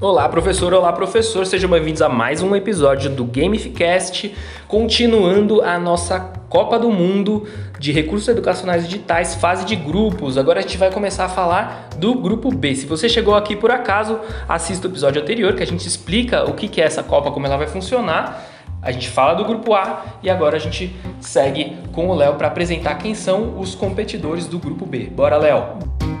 Olá, professor, olá, professor, sejam bem-vindos a mais um episódio do Gamificast, continuando a nossa Copa do Mundo de Recursos Educacionais Digitais, fase de grupos. Agora a gente vai começar a falar do grupo B. Se você chegou aqui por acaso, assista o episódio anterior que a gente explica o que é essa Copa, como ela vai funcionar. A gente fala do grupo A e agora a gente segue com o Léo para apresentar quem são os competidores do grupo B. Bora, Léo!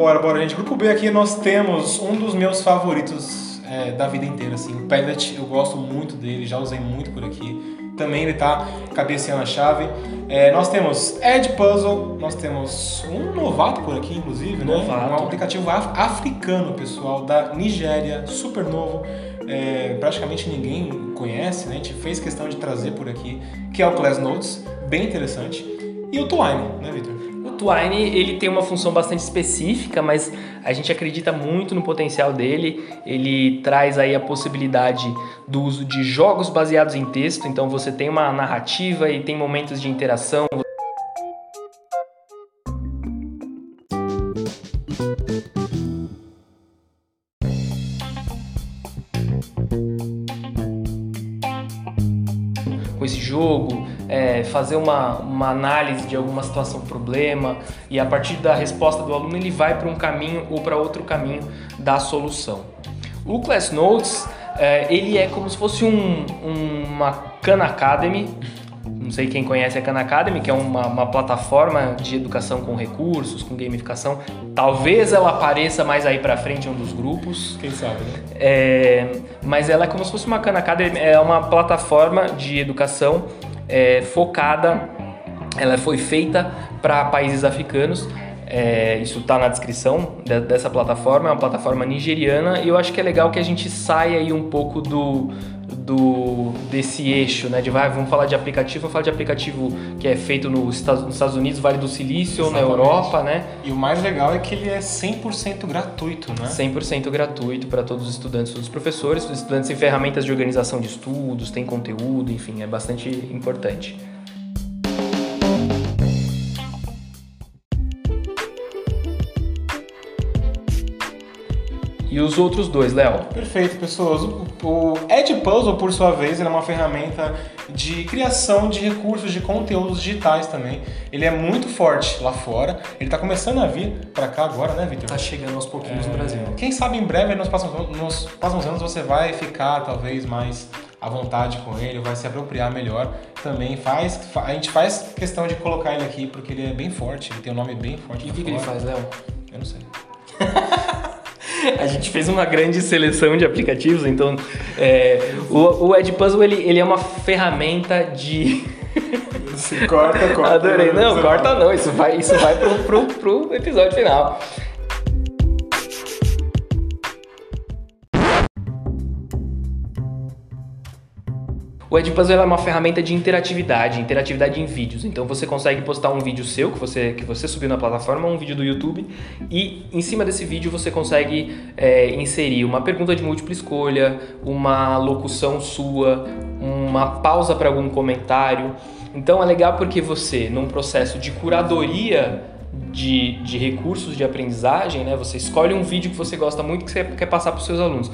Bora, bora, gente. Grupo B aqui nós temos um dos meus favoritos é, da vida inteira, assim. O Padlet, eu gosto muito dele, já usei muito por aqui. Também ele tá cabeceando a chave. É, nós temos Ed Puzzle, nós temos um novato por aqui, inclusive, né? Novato. Um aplicativo af africano, pessoal, da Nigéria, super novo. É, praticamente ninguém conhece, né? A gente fez questão de trazer por aqui, que é o Class Notes, bem interessante. E o Twine, né, Victor? Twine ele tem uma função bastante específica, mas a gente acredita muito no potencial dele. Ele traz aí a possibilidade do uso de jogos baseados em texto, então você tem uma narrativa e tem momentos de interação. com esse jogo, é, fazer uma, uma análise de alguma situação, problema, e a partir da resposta do aluno ele vai para um caminho ou para outro caminho da solução. O Class Notes é, ele é como se fosse um, uma Khan Academy, não sei quem conhece a Khan Academy, que é uma, uma, plataforma de educação com recursos, com gamificação. Talvez ela apareça mais aí para frente em um dos grupos. Quem sabe, né? É, mas ela é como se fosse uma Khan Academy, é uma plataforma de educação é, focada, ela foi feita para países africanos. É, isso está na descrição de, dessa plataforma, é uma plataforma nigeriana e eu acho que é legal que a gente saia aí um pouco do, do desse eixo, né? De vai, vamos falar de aplicativo, vamos falar de aplicativo que é feito nos Estados, nos Estados Unidos, Vale do Silício, Exatamente. na Europa, né? E o mais legal é que ele é 100% gratuito, né? 100% gratuito para todos os estudantes, todos os professores, os estudantes têm ferramentas de organização de estudos, tem conteúdo, enfim, é bastante importante. E os outros dois, Léo? Perfeito, pessoas. O Ed Puzzle, por sua vez, é uma ferramenta de criação de recursos de conteúdos digitais também. Ele é muito forte lá fora. Ele está começando a vir para cá agora, né, Vitor? Tá chegando aos pouquinhos é... no Brasil. Quem sabe em breve, nos próximos, nos próximos anos, você vai ficar talvez mais à vontade com ele, vai se apropriar melhor. Também faz, a gente faz questão de colocar ele aqui porque ele é bem forte, ele tem um nome bem forte. E o que, que ele faz, Léo? Eu não sei. a gente fez uma grande seleção de aplicativos, então é, o, o Ed Puzzle ele, ele é uma ferramenta de Se corta, corta. Adorei. Não, corta não. Isso vai, isso vai pro, pro, pro episódio final. O Edpuzzle é uma ferramenta de interatividade, interatividade em vídeos. Então você consegue postar um vídeo seu que você, que você subiu na plataforma, um vídeo do YouTube, e em cima desse vídeo você consegue é, inserir uma pergunta de múltipla escolha, uma locução sua, uma pausa para algum comentário. Então é legal porque você, num processo de curadoria de, de recursos de aprendizagem, né, você escolhe um vídeo que você gosta muito que você quer passar para os seus alunos.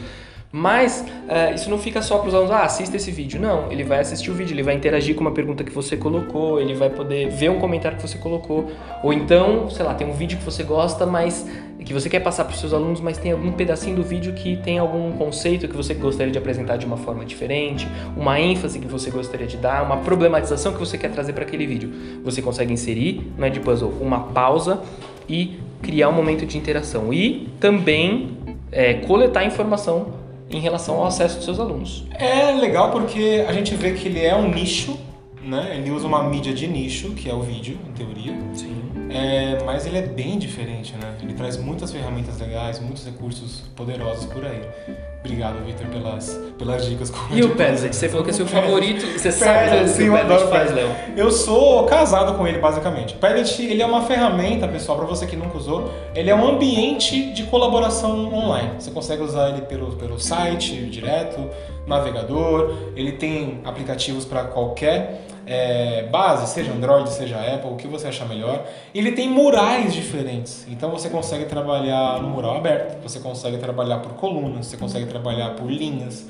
Mas uh, isso não fica só para os alunos, ah, assista esse vídeo. Não, ele vai assistir o vídeo, ele vai interagir com uma pergunta que você colocou, ele vai poder ver um comentário que você colocou. Ou então, sei lá, tem um vídeo que você gosta, mas que você quer passar para os seus alunos, mas tem algum pedacinho do vídeo que tem algum conceito que você gostaria de apresentar de uma forma diferente, uma ênfase que você gostaria de dar, uma problematização que você quer trazer para aquele vídeo. Você consegue inserir no Edpuzzle uma pausa e criar um momento de interação. E também é, coletar informação em relação ao acesso dos seus alunos. É legal porque a gente vê que ele é um nicho, né? Ele usa uma mídia de nicho, que é o vídeo, em teoria. Sim. É, mas ele é bem diferente, né? Ele traz muitas ferramentas legais, muitos recursos poderosos por aí. Obrigado, Victor, pelas, pelas dicas. E o Padlet? Você falou que é seu favorito. Você sabe né, sim, o que o Padlet faz, Léo? Eu sou casado com ele, basicamente. O Padlet, ele é uma ferramenta, pessoal, para você que nunca usou. Ele é um ambiente de colaboração online. Você consegue usar ele pelo, pelo site, direto, navegador. Ele tem aplicativos para qualquer é, base, seja Android, seja Apple, o que você achar melhor. Ele tem murais diferentes, então você consegue trabalhar no mural aberto, você consegue trabalhar por colunas, você consegue trabalhar por linhas,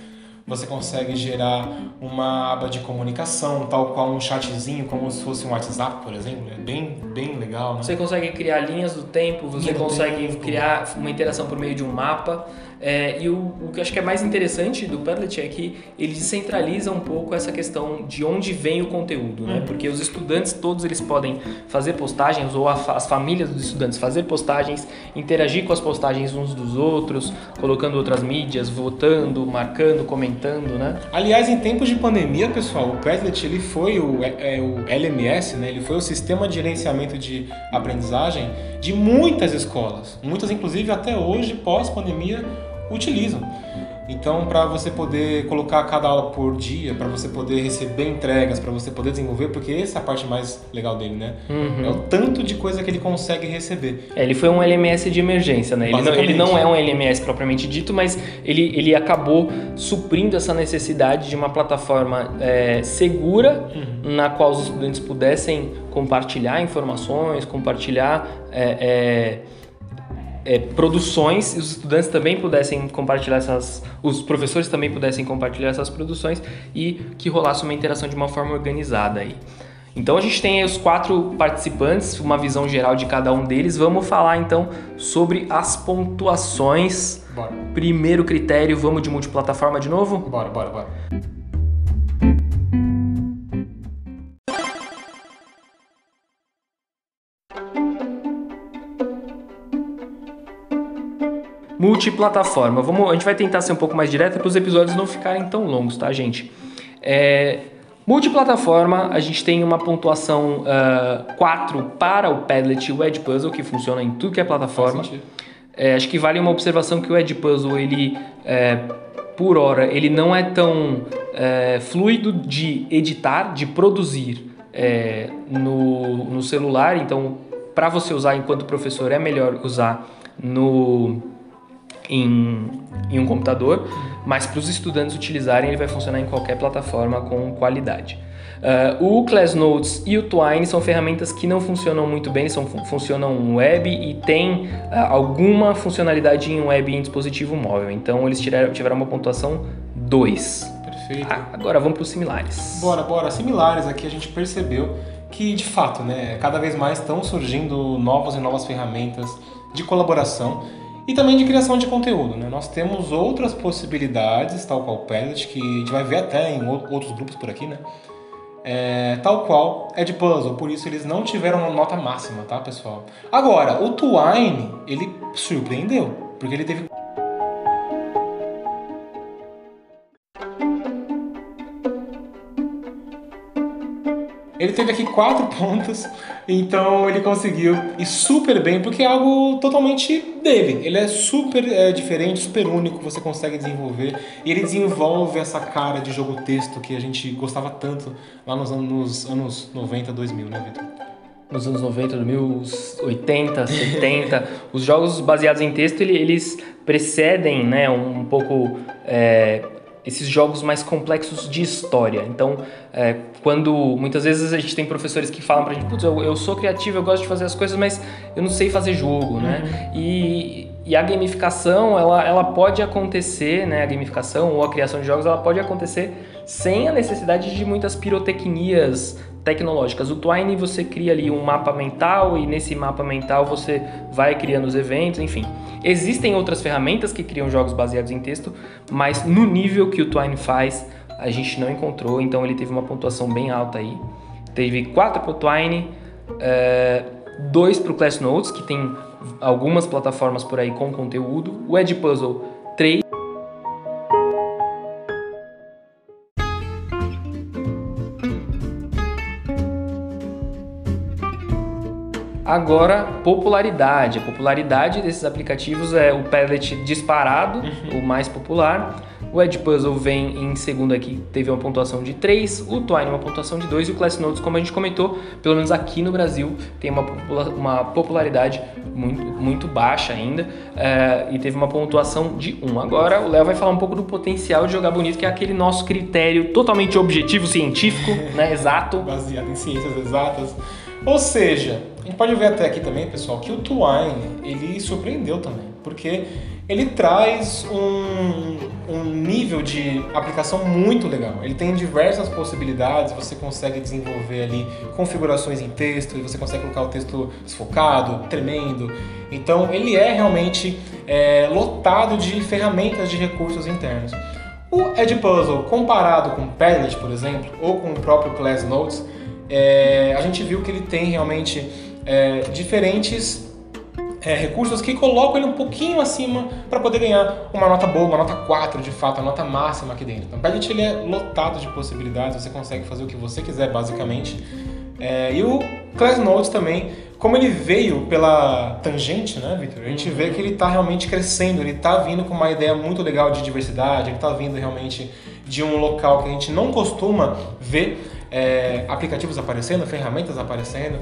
você consegue gerar uma aba de comunicação, tal qual um chatzinho, como se fosse um WhatsApp, por exemplo. É bem, bem legal. Né? Você consegue criar linhas do tempo, você Linha consegue tempo. criar uma interação por meio de um mapa. É, e o, o, que eu acho que é mais interessante do Padlet é que ele descentraliza um pouco essa questão de onde vem o conteúdo, né? Uhum. Porque os estudantes todos eles podem fazer postagens ou a, as famílias dos estudantes fazer postagens, interagir com as postagens uns dos outros, colocando outras mídias, votando, marcando, comentando, né? Aliás, em tempos de pandemia, pessoal, o Padlet ele foi o, é, é o LMS, né? Ele foi o sistema de gerenciamento de aprendizagem de muitas escolas, muitas inclusive até hoje pós pandemia utilizam. Então, para você poder colocar cada aula por dia, para você poder receber entregas, para você poder desenvolver, porque essa é a parte mais legal dele, né? Uhum. É o tanto de coisa que ele consegue receber. É, ele foi um LMS de emergência, né? Ele não, ele não, é um LMS propriamente dito, mas ele, ele acabou suprindo essa necessidade de uma plataforma é, segura uhum. na qual os estudantes pudessem compartilhar informações, compartilhar. É, é produções e os estudantes também pudessem compartilhar essas, os professores também pudessem compartilhar essas produções e que rolasse uma interação de uma forma organizada aí. Então a gente tem aí os quatro participantes, uma visão geral de cada um deles. Vamos falar então sobre as pontuações. Bora. Primeiro critério, vamos de multiplataforma de novo? Bora, bora, bora. Multiplataforma. Vamos, a gente vai tentar ser um pouco mais direto para os episódios não ficarem tão longos, tá, gente? É, multiplataforma, a gente tem uma pontuação uh, 4 para o Padlet e o Edge Puzzle, que funciona em tudo que é plataforma. É, acho que vale uma observação que o Edge Puzzle, ele, é, por hora, ele não é tão é, fluido de editar, de produzir é, no, no celular. Então, para você usar enquanto professor, é melhor usar no em, em um computador, mas para os estudantes utilizarem ele vai funcionar em qualquer plataforma com qualidade. Uh, o Classnotes e o Twine são ferramentas que não funcionam muito bem, são, funcionam web e tem uh, alguma funcionalidade em web e em dispositivo móvel. Então eles tiveram, tiveram uma pontuação 2. Perfeito. Ah, agora vamos para os similares. Bora, bora. Similares aqui a gente percebeu que de fato, né, cada vez mais estão surgindo novas e novas ferramentas de colaboração e também de criação de conteúdo. Né? Nós temos outras possibilidades, tal qual o Pellet, que a gente vai ver até em outros grupos por aqui, né? É, tal qual é de puzzle, por isso eles não tiveram uma nota máxima, tá, pessoal? Agora, o Twine, ele surpreendeu, porque ele teve Ele teve aqui quatro pontos, então ele conseguiu ir super bem, porque é algo totalmente dele. Ele é super é, diferente, super único, você consegue desenvolver. E ele desenvolve essa cara de jogo texto que a gente gostava tanto lá nos anos, anos 90, 2000, né, Vitor? Nos anos 90, 80, 70, os jogos baseados em texto eles precedem né, um pouco é, esses jogos mais complexos de história. Então, é, quando muitas vezes a gente tem professores que falam pra gente, putz, eu, eu, sou criativo, eu gosto de fazer as coisas, mas eu não sei fazer jogo, né? uhum. E, e a gamificação, ela, ela pode acontecer, né? A gamificação ou a criação de jogos, ela pode acontecer sem a necessidade de muitas pirotecnias tecnológicas. O Twine você cria ali um mapa mental e nesse mapa mental você vai criando os eventos, enfim. Existem outras ferramentas que criam jogos baseados em texto, mas no nível que o Twine faz, a gente não encontrou, então ele teve uma pontuação bem alta aí. Teve 4 para o Twine, 2 para o Class Notes, que tem algumas plataformas por aí com conteúdo, o Edge Puzzle 3 Agora, popularidade. A popularidade desses aplicativos é o Padlet disparado, uhum. o mais popular. O Edge Puzzle vem em segundo aqui, teve uma pontuação de 3, o Twine uma pontuação de 2 e o Class Notes, como a gente comentou, pelo menos aqui no Brasil, tem uma, uma popularidade muito, muito baixa ainda é, e teve uma pontuação de 1. Agora o Léo vai falar um pouco do potencial de jogar bonito, que é aquele nosso critério totalmente objetivo, científico, né, exato. Baseado em ciências exatas. Ou seja, a gente pode ver até aqui também, pessoal, que o Twine, ele surpreendeu também, porque ele traz um, um nível de aplicação muito legal. Ele tem diversas possibilidades, você consegue desenvolver ali configurações em texto, e você consegue colocar o texto desfocado, tremendo. Então ele é realmente é, lotado de ferramentas de recursos internos. O Edpuzzle, comparado com o Padlet, por exemplo, ou com o próprio Class Notes, é, a gente viu que ele tem realmente é, diferentes é, recursos que colocam ele um pouquinho acima para poder ganhar uma nota boa, uma nota 4 de fato, a nota máxima aqui dentro. Então, Padlet ele é lotado de possibilidades, você consegue fazer o que você quiser basicamente. É, e o Class Notes também, como ele veio pela tangente, né, Victor? A gente vê que ele está realmente crescendo, ele está vindo com uma ideia muito legal de diversidade, ele está vindo realmente de um local que a gente não costuma ver é, aplicativos aparecendo, ferramentas aparecendo,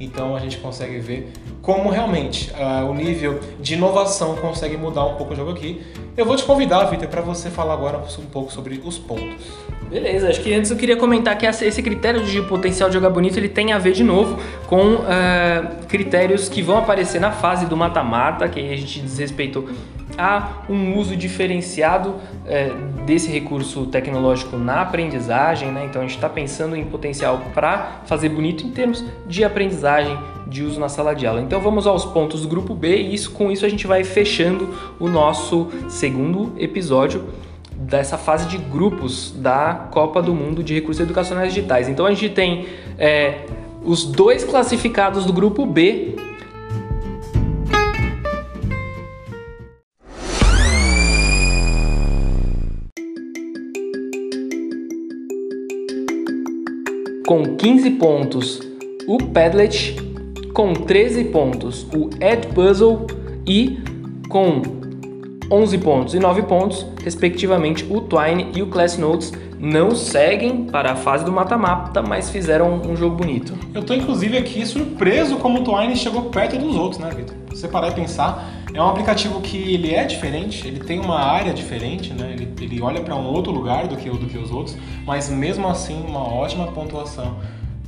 então a gente consegue ver como realmente uh, o nível de inovação consegue mudar um pouco o jogo aqui. Eu vou te convidar, Vitor, para você falar agora um pouco sobre os pontos. Beleza, acho que antes eu queria comentar que esse critério de potencial de jogar bonito ele tem a ver de novo com uh, critérios que vão aparecer na fase do mata-mata, que a gente diz respeito a um uso diferenciado é, desse recurso tecnológico na aprendizagem, né? Então a gente está pensando em potencial para fazer bonito em termos de aprendizagem, de uso na sala de aula. Então vamos aos pontos do grupo B e isso, com isso a gente vai fechando o nosso segundo episódio dessa fase de grupos da Copa do Mundo de Recursos Educacionais Digitais. Então a gente tem é, os dois classificados do grupo B com 15 pontos o Padlet, com 13 pontos o Edpuzzle e com 11 pontos e 9 pontos, respectivamente, o Twine e o Class Notes não seguem para a fase do mata-mata, mas fizeram um jogo bonito. Eu tô inclusive aqui surpreso como o Twine chegou perto dos outros, né, Vitor? Se você parar e pensar, é um aplicativo que ele é diferente, ele tem uma área diferente, né? Ele, ele olha para um outro lugar do que, do que os outros, mas mesmo assim uma ótima pontuação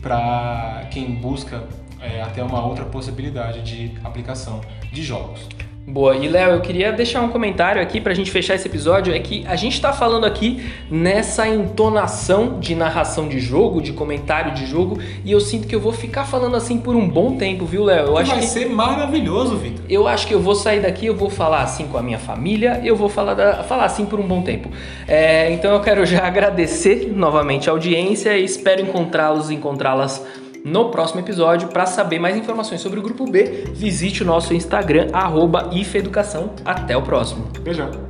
para quem busca é, até uma outra possibilidade de aplicação de jogos. Boa, e Léo, eu queria deixar um comentário aqui pra gente fechar esse episódio, é que a gente tá falando aqui nessa entonação de narração de jogo, de comentário de jogo, e eu sinto que eu vou ficar falando assim por um bom tempo, viu, Léo? Eu acho vai que ser maravilhoso, Vitor. Eu acho que eu vou sair daqui, eu vou falar assim com a minha família, eu vou falar, da, falar assim por um bom tempo. É, então eu quero já agradecer novamente a audiência e espero encontrá-los, encontrá-las no próximo episódio. Para saber mais informações sobre o Grupo B, visite o nosso Instagram, arroba Até o próximo. Beijão.